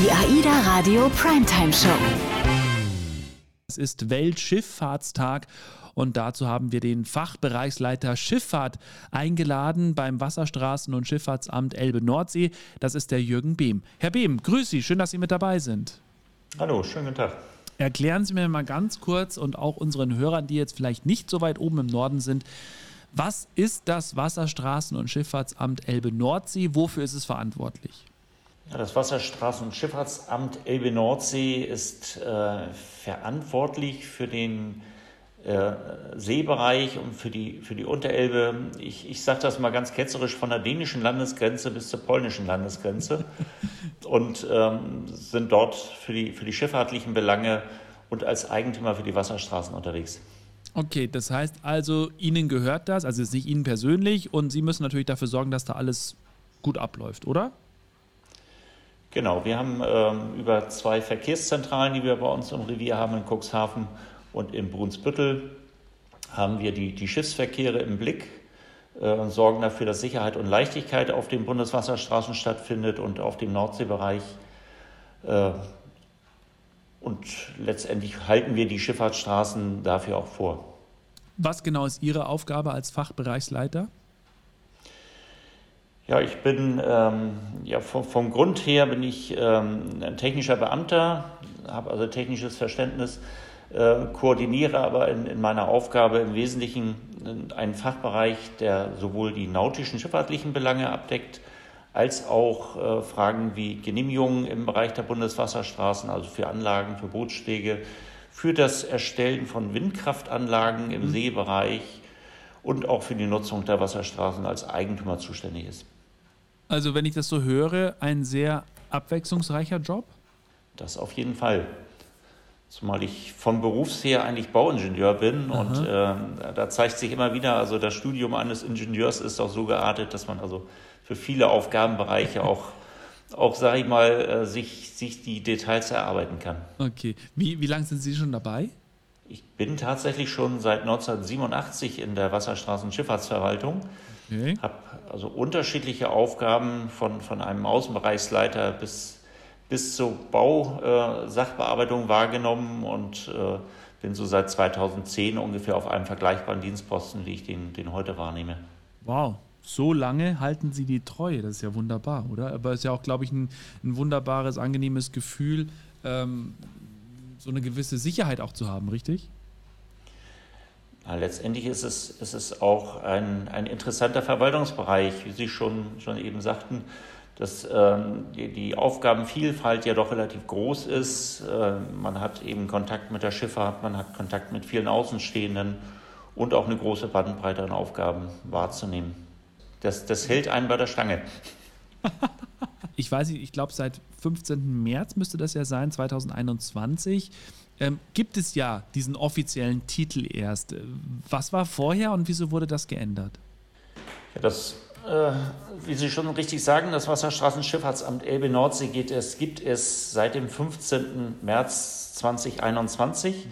Die AIDA Radio Primetime Show. Es ist Weltschifffahrtstag und dazu haben wir den Fachbereichsleiter Schifffahrt eingeladen beim Wasserstraßen- und Schifffahrtsamt Elbe-Nordsee. Das ist der Jürgen Behm. Herr Behm, grüß Sie, schön, dass Sie mit dabei sind. Hallo, schönen guten Tag. Erklären Sie mir mal ganz kurz und auch unseren Hörern, die jetzt vielleicht nicht so weit oben im Norden sind, was ist das Wasserstraßen- und Schifffahrtsamt Elbe-Nordsee? Wofür ist es verantwortlich? Das Wasserstraßen- und Schifffahrtsamt Elbe-Nordsee ist äh, verantwortlich für den äh, Seebereich und für die, für die Unterelbe. Ich, ich sage das mal ganz ketzerisch von der dänischen Landesgrenze bis zur polnischen Landesgrenze und ähm, sind dort für die, für die schifffahrtlichen Belange und als Eigentümer für die Wasserstraßen unterwegs. Okay, das heißt also, Ihnen gehört das, also jetzt nicht Ihnen persönlich, und Sie müssen natürlich dafür sorgen, dass da alles gut abläuft, oder? Genau, wir haben ähm, über zwei Verkehrszentralen, die wir bei uns im Revier haben, in Cuxhaven und in Brunsbüttel, haben wir die, die Schiffsverkehre im Blick äh, und sorgen dafür, dass Sicherheit und Leichtigkeit auf den Bundeswasserstraßen stattfindet und auf dem Nordseebereich. Äh, und letztendlich halten wir die Schifffahrtsstraßen dafür auch vor. Was genau ist Ihre Aufgabe als Fachbereichsleiter? Ja, ich bin ähm, ja vom, vom, Grund her bin ich ähm, ein technischer Beamter, habe also technisches Verständnis, äh, koordiniere aber in, in, meiner Aufgabe im Wesentlichen einen Fachbereich, der sowohl die nautischen schifffahrtlichen Belange abdeckt, als auch äh, Fragen wie Genehmigungen im Bereich der Bundeswasserstraßen, also für Anlagen, für Bootsstege, für das Erstellen von Windkraftanlagen im mhm. Seebereich und auch für die Nutzung der Wasserstraßen als Eigentümer zuständig ist. Also wenn ich das so höre, ein sehr abwechslungsreicher Job? Das auf jeden Fall. Zumal ich von Berufsher eigentlich Bauingenieur bin Aha. und äh, da zeigt sich immer wieder, also das Studium eines Ingenieurs ist auch so geartet, dass man also für viele Aufgabenbereiche auch, auch sage ich mal, äh, sich, sich die Details erarbeiten kann. Okay. Wie, wie lange sind Sie schon dabei? Ich bin tatsächlich schon seit 1987 in der Wasserstraßenschifffahrtsverwaltung. Okay. Habe also unterschiedliche Aufgaben von, von einem Außenbereichsleiter bis, bis zur Bausachbearbeitung äh, wahrgenommen und äh, bin so seit 2010 ungefähr auf einem vergleichbaren Dienstposten, wie ich den, den heute wahrnehme. Wow, so lange halten sie die Treue. Das ist ja wunderbar, oder? Aber es ist ja auch, glaube ich, ein, ein wunderbares, angenehmes Gefühl, ähm, so eine gewisse Sicherheit auch zu haben, richtig? Letztendlich ist es, ist es auch ein, ein interessanter Verwaltungsbereich, wie Sie schon, schon eben sagten, dass ähm, die, die, Aufgabenvielfalt ja doch relativ groß ist. Äh, man hat eben Kontakt mit der Schifffahrt, man hat Kontakt mit vielen Außenstehenden und auch eine große Bandbreite an Aufgaben wahrzunehmen. Das, das hält einen bei der Stange. ich weiß nicht, ich glaube seit 15. März müsste das ja sein, 2021 ähm, gibt es ja diesen offiziellen Titel erst. Was war vorher und wieso wurde das geändert? Ja, das, äh, wie Sie schon richtig sagen, das Wasserstraßenschifffahrtsamt Elbe Nordsee geht es, gibt es seit dem 15. März 2021. Mhm.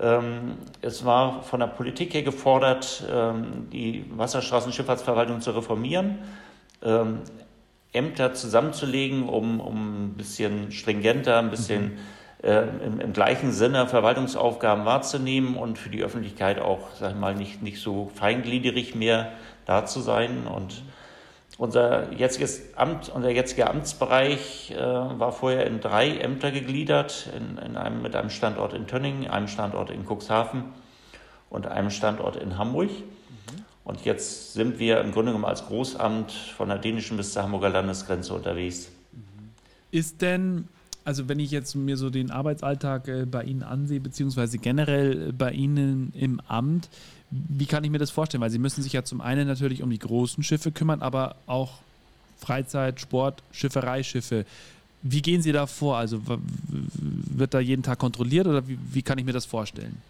Ähm, es war von der Politik her gefordert, ähm, die Wasserstraßenschifffahrtsverwaltung zu reformieren. Ähm, Ämter zusammenzulegen, um, um ein bisschen stringenter, ein bisschen mhm im, im, gleichen Sinne Verwaltungsaufgaben wahrzunehmen und für die Öffentlichkeit auch, sag ich mal, nicht, nicht so feingliedrig mehr da zu sein. Und unser jetziges Amt, unser jetziger Amtsbereich äh, war vorher in drei Ämter gegliedert, in, in einem, mit einem Standort in Tönning, einem Standort in Cuxhaven und einem Standort in Hamburg. Und jetzt sind wir im Grunde genommen als Großamt von der dänischen bis zur Hamburger Landesgrenze unterwegs. Ist denn also wenn ich jetzt mir so den Arbeitsalltag äh, bei Ihnen ansehe, beziehungsweise generell äh, bei Ihnen im Amt, wie kann ich mir das vorstellen? Weil Sie müssen sich ja zum einen natürlich um die großen Schiffe kümmern, aber auch Freizeit, Sport, Schiffereischiffe. Wie gehen Sie da vor? Also wird da jeden Tag kontrolliert oder wie, wie kann ich mir das vorstellen?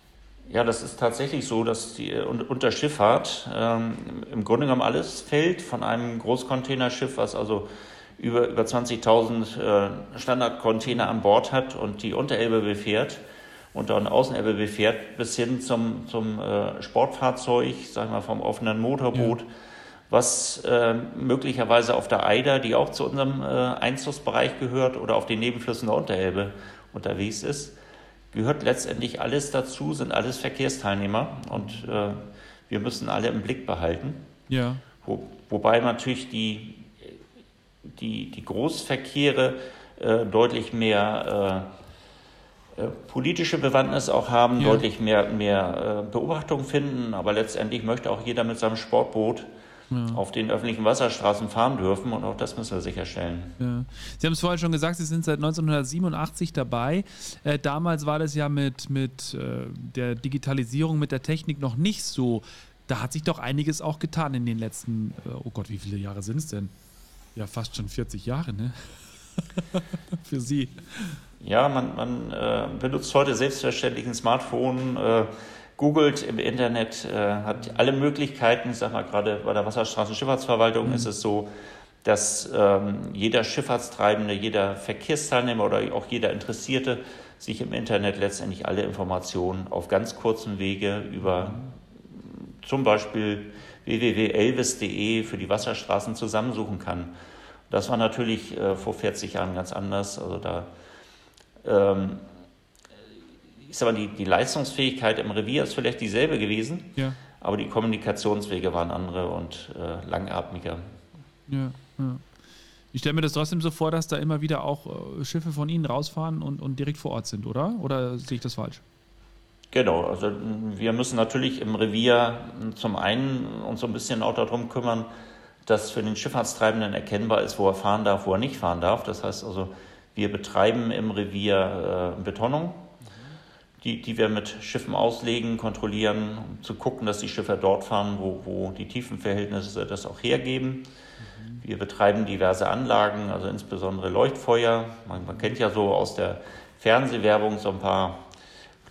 Ja, das ist tatsächlich so, dass die, unter Schifffahrt ähm, im Grunde genommen alles fällt von einem Großcontainerschiff, was also über, über 20.000 äh, Standardcontainer an Bord hat und die Unterelbe befährt und dann Außenelbe befährt, bis hin zum, zum äh, Sportfahrzeug, sag mal vom offenen Motorboot, ja. was äh, möglicherweise auf der Eider, die auch zu unserem äh, Einzugsbereich gehört, oder auf den Nebenflüssen der Unterelbe unterwegs ist, gehört letztendlich alles dazu, sind alles Verkehrsteilnehmer und äh, wir müssen alle im Blick behalten. Ja. Wo, wobei natürlich die, die, die Großverkehre äh, deutlich mehr äh, äh, politische Bewandtnis auch haben, ja. deutlich mehr, mehr äh, Beobachtung finden, aber letztendlich möchte auch jeder mit seinem Sportboot ja. auf den öffentlichen Wasserstraßen fahren dürfen und auch das müssen wir sicherstellen. Ja. Sie haben es vorhin schon gesagt, Sie sind seit 1987 dabei. Äh, damals war das ja mit, mit äh, der Digitalisierung, mit der Technik noch nicht so. Da hat sich doch einiges auch getan in den letzten, äh, oh Gott, wie viele Jahre sind es denn? Ja, fast schon 40 Jahre, ne? Für Sie. Ja, man, man äh, benutzt heute selbstverständlich ein Smartphone äh, googelt im Internet, äh, hat alle Möglichkeiten. Ich sag mal, gerade bei der Wasserstraßenschifffahrtsverwaltung mhm. ist es so, dass ähm, jeder Schifffahrtstreibende, jeder Verkehrsteilnehmer oder auch jeder Interessierte sich im Internet letztendlich alle Informationen auf ganz kurzem Wege über mhm. zum Beispiel www.elvis.de für die Wasserstraßen zusammensuchen kann. Das war natürlich äh, vor 40 Jahren ganz anders. Also da ähm, sag mal, die, die Leistungsfähigkeit im Revier ist vielleicht dieselbe gewesen, ja. aber die Kommunikationswege waren andere und äh, langatmiger. Ja, ja. Ich stelle mir das trotzdem so vor, dass da immer wieder auch äh, Schiffe von Ihnen rausfahren und, und direkt vor Ort sind, oder? Oder sehe ich das falsch? Genau, also wir müssen natürlich im Revier zum einen uns so ein bisschen auch darum kümmern, dass für den Schifffahrtstreibenden erkennbar ist, wo er fahren darf, wo er nicht fahren darf. Das heißt also, wir betreiben im Revier äh, Betonung, die, die wir mit Schiffen auslegen, kontrollieren, um zu gucken, dass die Schiffe dort fahren, wo, wo die Tiefenverhältnisse das auch hergeben. Wir betreiben diverse Anlagen, also insbesondere Leuchtfeuer. Man, man, kennt ja so aus der Fernsehwerbung so ein paar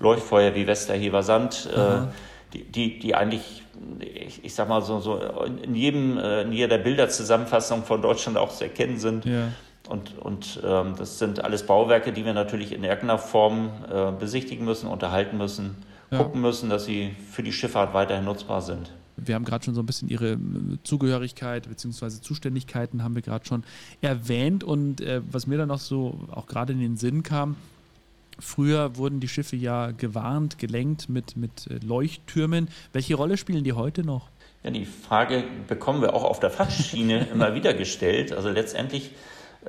Leuchtfeuer wie Westerhever Sand, äh, die, die, die eigentlich, ich, ich, sag mal so, so in, jedem, äh, in jeder Bilderzusammenfassung von Deutschland auch zu erkennen sind. Ja. Und, und ähm, das sind alles Bauwerke, die wir natürlich in irgendeiner Form äh, besichtigen müssen, unterhalten müssen, ja. gucken müssen, dass sie für die Schifffahrt weiterhin nutzbar sind. Wir haben gerade schon so ein bisschen Ihre äh, Zugehörigkeit bzw. Zuständigkeiten haben wir gerade schon erwähnt und äh, was mir dann noch so auch gerade in den Sinn kam, früher wurden die Schiffe ja gewarnt, gelenkt mit, mit äh, Leuchttürmen. Welche Rolle spielen die heute noch? Ja, die Frage bekommen wir auch auf der Fachschiene immer wieder gestellt. Also letztendlich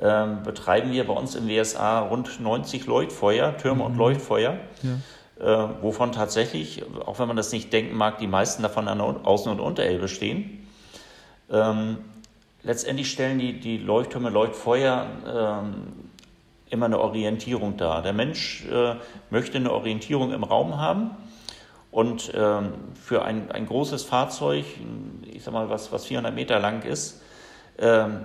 ähm, betreiben wir bei uns im WSA rund 90 Leuchtfeuer, Türme mhm. und Leuchtfeuer, ja. äh, wovon tatsächlich, auch wenn man das nicht denken mag, die meisten davon an der Außen- und Unterelbe stehen. Ähm, letztendlich stellen die, die Leuchttürme, Leuchtfeuer ähm, immer eine Orientierung dar. Der Mensch äh, möchte eine Orientierung im Raum haben. Und ähm, für ein, ein großes Fahrzeug, ich sag mal, was, was 400 Meter lang ist, ähm,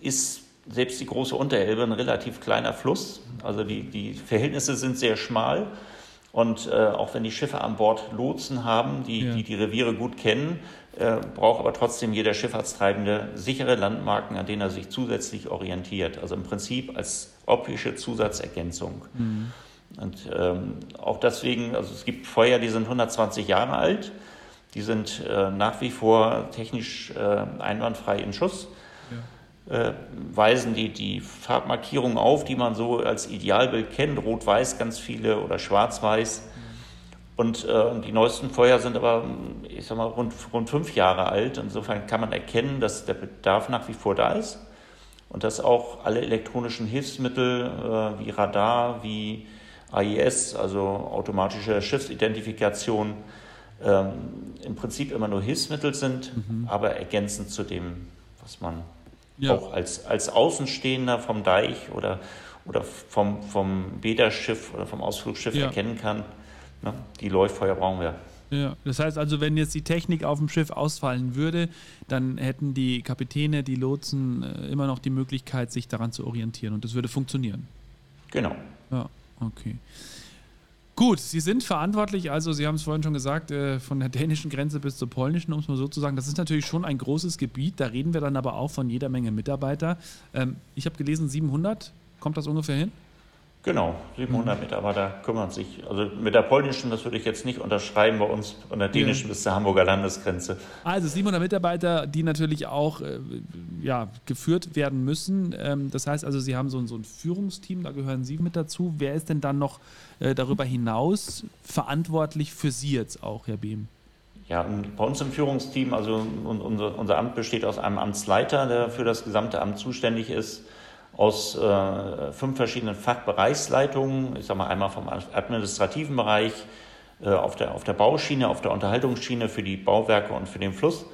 ist selbst die große Unterelbe ein relativ kleiner Fluss. Also die, die Verhältnisse sind sehr schmal. Und äh, auch wenn die Schiffe an Bord Lotsen haben, die ja. die, die, Reviere gut kennen, äh, braucht aber trotzdem jeder Schifffahrtstreibende sichere Landmarken, an denen er sich zusätzlich orientiert. Also im Prinzip als optische Zusatzergänzung. Mhm. Und ähm, auch deswegen, also es gibt Feuer, die sind 120 Jahre alt, die sind äh, nach wie vor technisch äh, einwandfrei in Schuss äh, weisen die, die Farbmarkierungen auf, die man so als Idealbild kennt, rot-weiß ganz viele oder schwarz-weiß. Und äh, die neuesten Feuer sind aber, ich sag mal, rund, rund fünf Jahre alt. Insofern kann man erkennen, dass der Bedarf nach wie vor da ist und dass auch alle elektronischen Hilfsmittel äh, wie Radar, wie AIS, also automatische Schiffsidentifikation, ähm, im Prinzip immer nur Hilfsmittel sind, mhm. aber ergänzend zu dem, was man ja. auch als, als Außenstehender vom Deich oder, oder vom, vom Bäderschiff oder vom Ausflugsschiff ja. erkennen kann. Ne? Die Leuchtfeuer brauchen wir. Ja, das heißt also, wenn jetzt die Technik auf dem Schiff ausfallen würde, dann hätten die Kapitäne, die Lotsen äh, immer noch die Möglichkeit, sich daran zu orientieren und das würde funktionieren. Genau. Ja, okay. Gut, Sie sind verantwortlich, also Sie haben es vorhin schon gesagt, äh, von der dänischen Grenze bis zur polnischen, um es mal so zu sagen. Das ist natürlich schon ein großes Gebiet, da reden wir dann aber auch von jeder Menge Mitarbeiter. Ähm, ich habe gelesen, 700, kommt das ungefähr hin? Genau, 700 mhm. Mitarbeiter kümmern sich. Also mit der polnischen, das würde ich jetzt nicht unterschreiben bei uns, und der dänischen ja. bis zur Hamburger Landesgrenze. Also 700 Mitarbeiter, die natürlich auch äh, ja, geführt werden müssen. Ähm, das heißt also, Sie haben so, so, ein Führungsteam, da gehören Sie mit dazu. Wer ist denn dann noch äh, darüber hinaus verantwortlich für Sie jetzt auch, Herr Behm? Ja, bei uns im Führungsteam, also unser, unser Amt besteht aus einem Amtsleiter, der für das gesamte Amt zuständig ist aus äh, fünf verschiedenen Fachbereichsleitungen, ich sage mal einmal vom administrativen Bereich, äh, auf, der, auf der Bauschiene, auf der Unterhaltungsschiene für die Bauwerke und für den Fluss.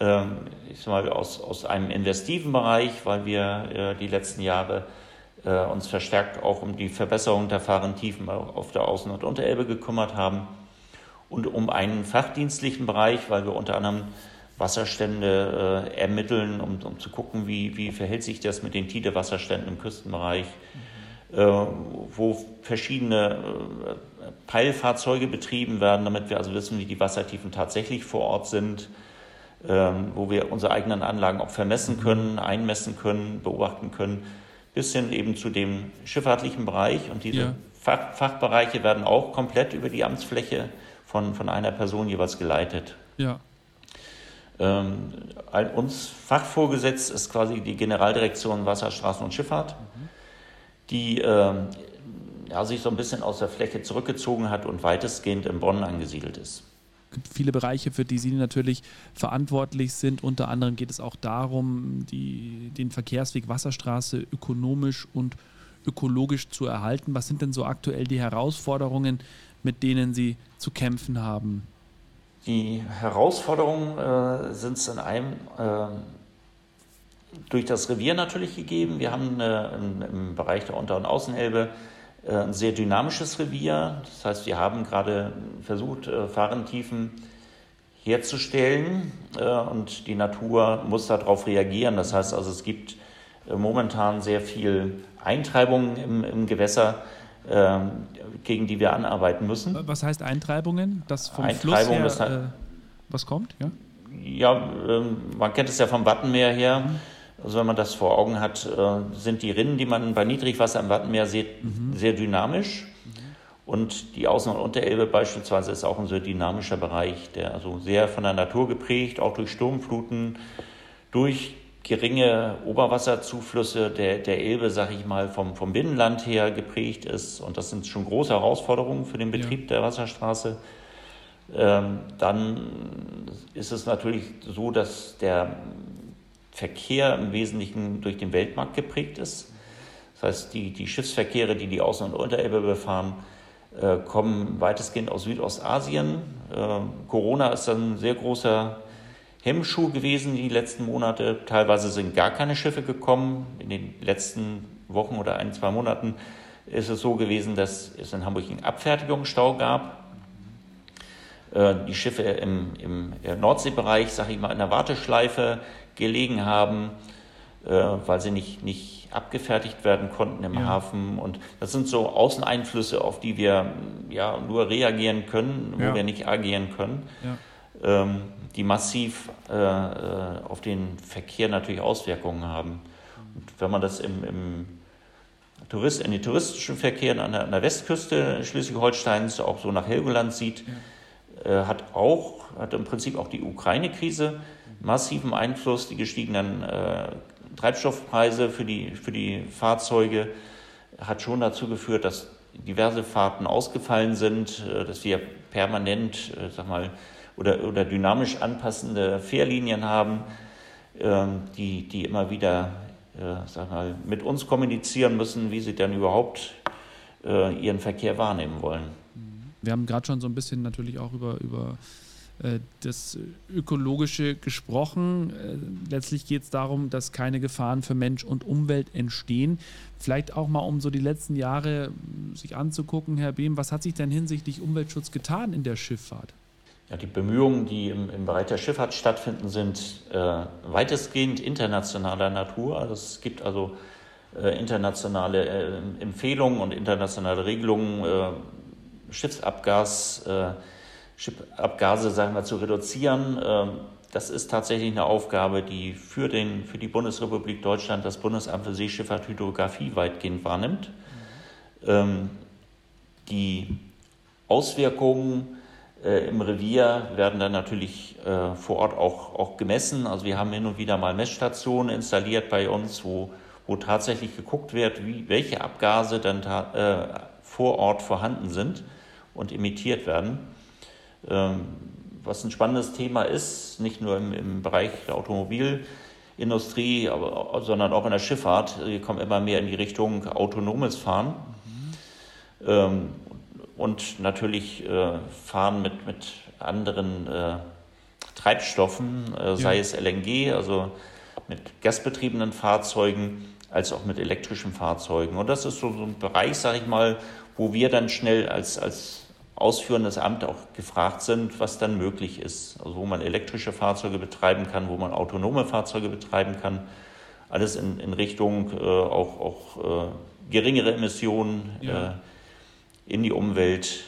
Ähm, ich sage mal aus, aus einem investiven Bereich, weil wir äh, die letzten Jahre äh, uns verstärkt auch um die Verbesserung der Fahrentiefen auf der Außen- und Unterelbe gekümmert haben und um einen fachdienstlichen Bereich, weil wir unter anderem Wasserstände äh, ermitteln, um, um zu gucken, wie, wie verhält sich das mit den Tide-Wasserständen im Küstenbereich, mhm. äh, wo verschiedene äh, Peilfahrzeuge betrieben werden, damit wir also wissen, wie die Wassertiefen tatsächlich vor Ort sind, ähm, wo wir unsere eigenen Anlagen auch vermessen mhm. können, einmessen können, beobachten können, bis hin eben zu dem schifffahrtlichen Bereich. Und diese ja. Fach, Fachbereiche werden auch komplett über die Amtsfläche von, von einer Person jeweils geleitet. Ja. Ähm, uns fachvorgesetzt ist quasi die Generaldirektion Wasser, Straßen und Schifffahrt, die ähm, ja, sich so ein bisschen aus der Fläche zurückgezogen hat und weitestgehend in Bonn angesiedelt ist. Es gibt viele Bereiche, für die Sie natürlich verantwortlich sind. Unter anderem geht es auch darum, die, den Verkehrsweg Wasserstraße ökonomisch und ökologisch zu erhalten. Was sind denn so aktuell die Herausforderungen, mit denen Sie zu kämpfen haben? Die Herausforderungen äh, sind in einem äh, durch das Revier natürlich gegeben. Wir haben äh, im, im, Bereich der Unter- und Außenelbe äh, ein sehr dynamisches Revier. Das heißt, wir haben gerade versucht, äh, Fahrentiefen herzustellen und die Natur muss darauf reagieren. Das heißt also, es gibt momentan sehr viel Eintreibung im, im Gewässer ähm, gegen die wir anarbeiten müssen. Was heißt Eintreibungen? Das vom Fluss her, äh, was kommt? Ja, ja ähm, man kennt es ja vom Wattenmeer her. Mhm. Also wenn man das vor Augen hat, äh, sind die Rinnen, die man bei Niedrigwasser im Wattenmeer sieht, mhm. sehr dynamisch. Mhm. Und die Außen- und Unterelbe beispielsweise ist auch ein sehr dynamischer Bereich, der also sehr von der Natur geprägt, auch durch Sturmfluten, durch geringe Oberwasserzuflüsse der, der Elbe, sag ich mal, vom, vom Binnenland her geprägt ist. Und das sind schon große Herausforderungen für den Betrieb ja. der Wasserstraße. Ähm, dann ist es natürlich so, dass der Verkehr im Wesentlichen durch den Weltmarkt geprägt ist. Das heißt, die, die Schiffsverkehre, die die Außen- und Unterelbe befahren, äh, kommen weitestgehend aus Südostasien. Äh, Corona ist ein sehr großer Hemmschuh gewesen die letzten Monate. Teilweise sind gar keine Schiffe gekommen. In den letzten Wochen oder ein, zwei Monaten ist es so gewesen, dass es in Hamburg einen Abfertigungsstau gab. Äh, die Schiffe im, im Nordseebereich, sage ich mal, in der Warteschleife gelegen haben, äh, weil sie nicht, nicht abgefertigt werden konnten im ja. Hafen. Und das sind so Außeneinflüsse, auf die wir ja nur reagieren können, wo ja. wir nicht agieren können. Ja. Ähm, die massiv äh, äh, auf den Verkehr natürlich Auswirkungen haben. Und wenn man das im, im Tourist, in den touristischen Verkehren an der, an der Westküste Schleswig-Holsteins auch so nach Helgoland sieht, ja. äh, hat auch, hat im Prinzip auch die Ukraine-Krise massiven Einfluss, die gestiegenen äh, Treibstoffpreise für die, für die Fahrzeuge hat schon dazu geführt, dass diverse Fahrten ausgefallen sind, äh, dass wir permanent, sag mal, oder, oder dynamisch anpassende Fährlinien haben, ähm, die, die immer wieder äh, sag mal, mit uns kommunizieren müssen, wie sie dann überhaupt äh, ihren Verkehr wahrnehmen wollen. Wir haben gerade schon so ein bisschen natürlich auch über, über äh, das Ökologische gesprochen. Letztlich geht es darum, dass keine Gefahren für Mensch und Umwelt entstehen. Vielleicht auch mal, um so die letzten Jahre sich anzugucken, Herr Behm, was hat sich denn hinsichtlich Umweltschutz getan in der Schifffahrt? Ja, die Bemühungen, die im, im Bereich der Schifffahrt stattfinden, sind äh, weitestgehend internationaler Natur. Also es gibt also äh, internationale äh, Empfehlungen und internationale Regelungen, äh, Schiffsabgas, äh, Schiffsabgase sagen wir, zu reduzieren. Ähm, das ist tatsächlich eine Aufgabe, die für, den, für die Bundesrepublik Deutschland das Bundesamt für Seeschifffahrt Hydrographie weitgehend wahrnimmt. Ähm, die Auswirkungen äh, im Revier werden dann natürlich äh, vor Ort auch, auch gemessen. Also wir haben hin und wieder mal Messstationen installiert bei uns, wo, wo tatsächlich geguckt wird, wie, welche Abgase dann äh, vor Ort vorhanden sind und emittiert werden. Ähm, was ein spannendes Thema ist, nicht nur im, im Bereich der Automobilindustrie, aber, sondern auch in der Schifffahrt. Wir kommen immer mehr in die Richtung autonomes Fahren. Mhm. Ähm, und natürlich äh, fahren mit, mit anderen äh, Treibstoffen, äh, sei ja. es LNG, also mit gasbetriebenen Fahrzeugen, als auch mit elektrischen Fahrzeugen. Und das ist so, so ein Bereich, sage ich mal, wo wir dann schnell als, als ausführendes Amt auch gefragt sind, was dann möglich ist. Also wo man elektrische Fahrzeuge betreiben kann, wo man autonome Fahrzeuge betreiben kann. Alles in, in Richtung äh, auch, auch äh, geringere Emissionen, ja. In die Umwelt.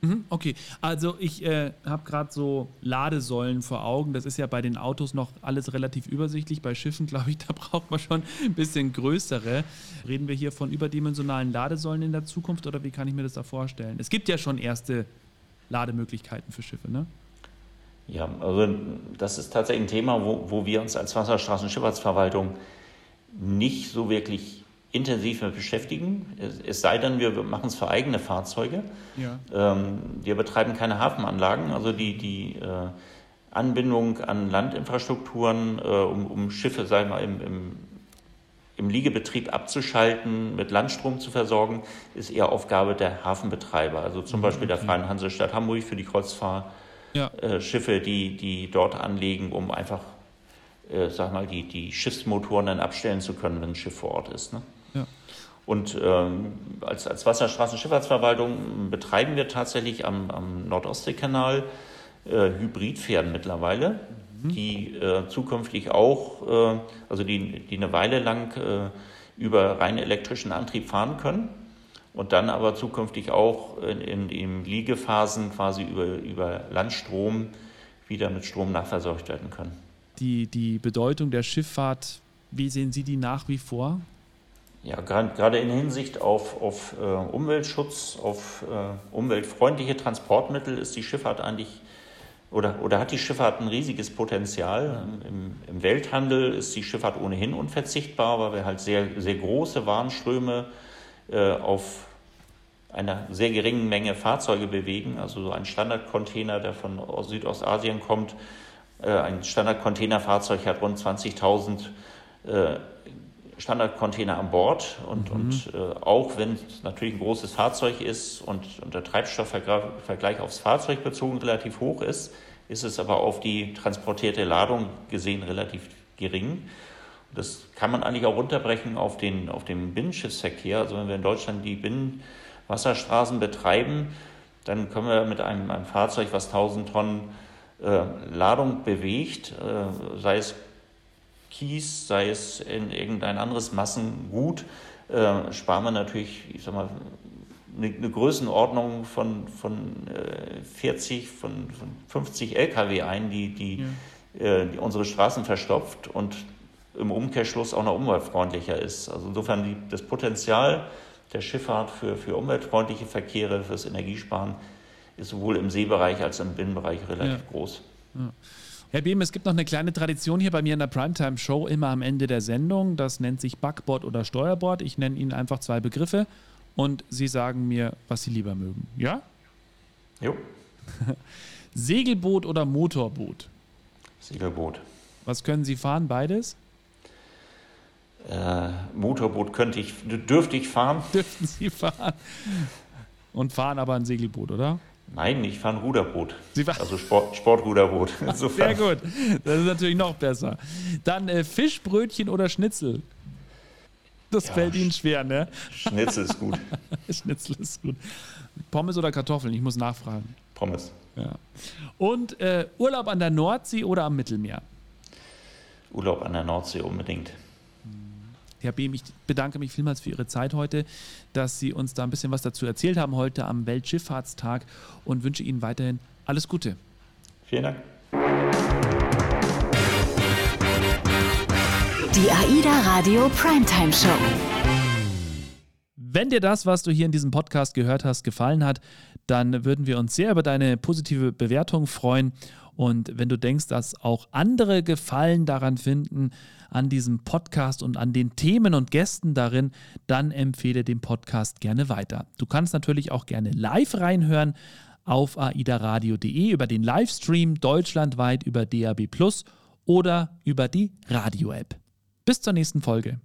Mhm, okay, also ich äh, habe gerade so Ladesäulen vor Augen. Das ist ja bei den Autos noch alles relativ übersichtlich. Bei Schiffen, glaube ich, da braucht man schon ein bisschen größere. Reden wir hier von überdimensionalen Ladesäulen in der Zukunft oder wie kann ich mir das da vorstellen? Es gibt ja schon erste Lademöglichkeiten für Schiffe, ne? Ja, also das ist tatsächlich ein Thema, wo, wo wir uns als Wasserstraßenschifffahrtsverwaltung nicht so wirklich intensiv mit beschäftigen. Es, sei denn, wir machen es für eigene Fahrzeuge. Ja. Ähm, wir betreiben keine Hafenanlagen, also die, die äh, Anbindung an Landinfrastrukturen, äh, um, um, Schiffe sagen wir, im, im, im, Liegebetrieb abzuschalten, mit Landstrom zu versorgen, ist eher Aufgabe der Hafenbetreiber. Also zum mhm, Beispiel der Freien Hansestadt Hamburg für die Kreuzfahrtschiffe, ja. äh, die, die dort anlegen, um einfach äh, sag mal, die, die Schiffsmotoren dann abstellen zu können, wenn ein Schiff vor Ort ist. Ne? Und ähm, als, als Wasserstraßenschifffahrtsverwaltung betreiben wir tatsächlich am, am Nordostseekanal äh, Hybridpferden mittlerweile, mhm. die äh, zukünftig auch, äh, also die, die eine Weile lang äh, über rein elektrischen Antrieb fahren können und dann aber zukünftig auch in, in, in Liegephasen quasi über, über Landstrom wieder mit Strom nachversorgt werden können. Die, die Bedeutung der Schifffahrt, wie sehen Sie die nach wie vor? Ja, gerade in Hinsicht auf, auf äh, Umweltschutz, auf äh, umweltfreundliche Transportmittel ist die Schifffahrt eigentlich oder, oder hat die Schifffahrt ein riesiges Potenzial. Im, Im, Welthandel ist die Schifffahrt ohnehin unverzichtbar, weil wir halt sehr, sehr große Warenströme äh, auf einer sehr geringen Menge Fahrzeuge bewegen. Also so ein Standardcontainer, der von Südostasien kommt, äh, ein Standardcontainerfahrzeug hat rund 20.000 äh, Standardcontainer an Bord und, mhm. und äh, auch wenn es natürlich ein großes Fahrzeug ist und, und der Treibstoffvergleich aufs Fahrzeug bezogen relativ hoch ist, ist es aber auf die transportierte Ladung gesehen relativ gering. Das kann man eigentlich auch runterbrechen auf den, auf den Binnenschiffsverkehr. Also wenn wir in Deutschland die Binnenwasserstraßen betreiben, dann können wir mit einem, einem Fahrzeug, was 1000 Tonnen äh, Ladung bewegt, äh, sei es Kies, sei es in irgendein anderes Massengut, äh, sparen wir natürlich, ich sag mal, eine, eine Größenordnung von, von äh, 40, von, von 50 Lkw ein, die, die, ja. äh, die unsere Straßen verstopft und im Umkehrschluss auch noch umweltfreundlicher ist. Also insofern die, das Potenzial der Schifffahrt für, für umweltfreundliche Verkehre, fürs Energiesparen ist sowohl im Seebereich als auch im Binnenbereich relativ ja. groß. Ja. Herr Behm, es gibt noch eine kleine Tradition hier bei mir in der Primetime-Show, immer am Ende der Sendung. Das nennt sich Backboard oder Steuerbord. Ich nenne Ihnen einfach zwei Begriffe und Sie sagen mir, was Sie lieber mögen. Ja? Jo. Segelboot oder Motorboot? Segelboot. Was können Sie fahren, beides? Äh, Motorboot könnte ich, dürfte ich fahren. Dürften Sie fahren. Und fahren aber ein Segelboot, oder? Nein, ich fahre ein Ruderboot. also Sport, Sportruderboot. Sehr gut. Das ist natürlich noch besser. Dann äh, Fischbrötchen oder Schnitzel? Das ja, fällt Ihnen schwer, ne? Schnitzel ist gut. Schnitzel ist gut. Pommes oder Kartoffeln? Ich muss nachfragen. Pommes. Ja. Und äh, Urlaub an der Nordsee oder am Mittelmeer? Urlaub an der Nordsee unbedingt. Herr Behm, ich bedanke mich vielmals für Ihre Zeit heute, dass Sie uns da ein bisschen was dazu erzählt haben heute am Weltschifffahrtstag und wünsche Ihnen weiterhin alles Gute. Vielen Dank. Die AIDA Radio Primetime Show. Wenn dir das, was du hier in diesem Podcast gehört hast, gefallen hat, dann würden wir uns sehr über deine positive Bewertung freuen. Und wenn du denkst, dass auch andere Gefallen daran finden, an diesem Podcast und an den Themen und Gästen darin, dann empfehle den Podcast gerne weiter. Du kannst natürlich auch gerne live reinhören auf aidaradio.de über den Livestream deutschlandweit über DAB Plus oder über die Radio-App. Bis zur nächsten Folge.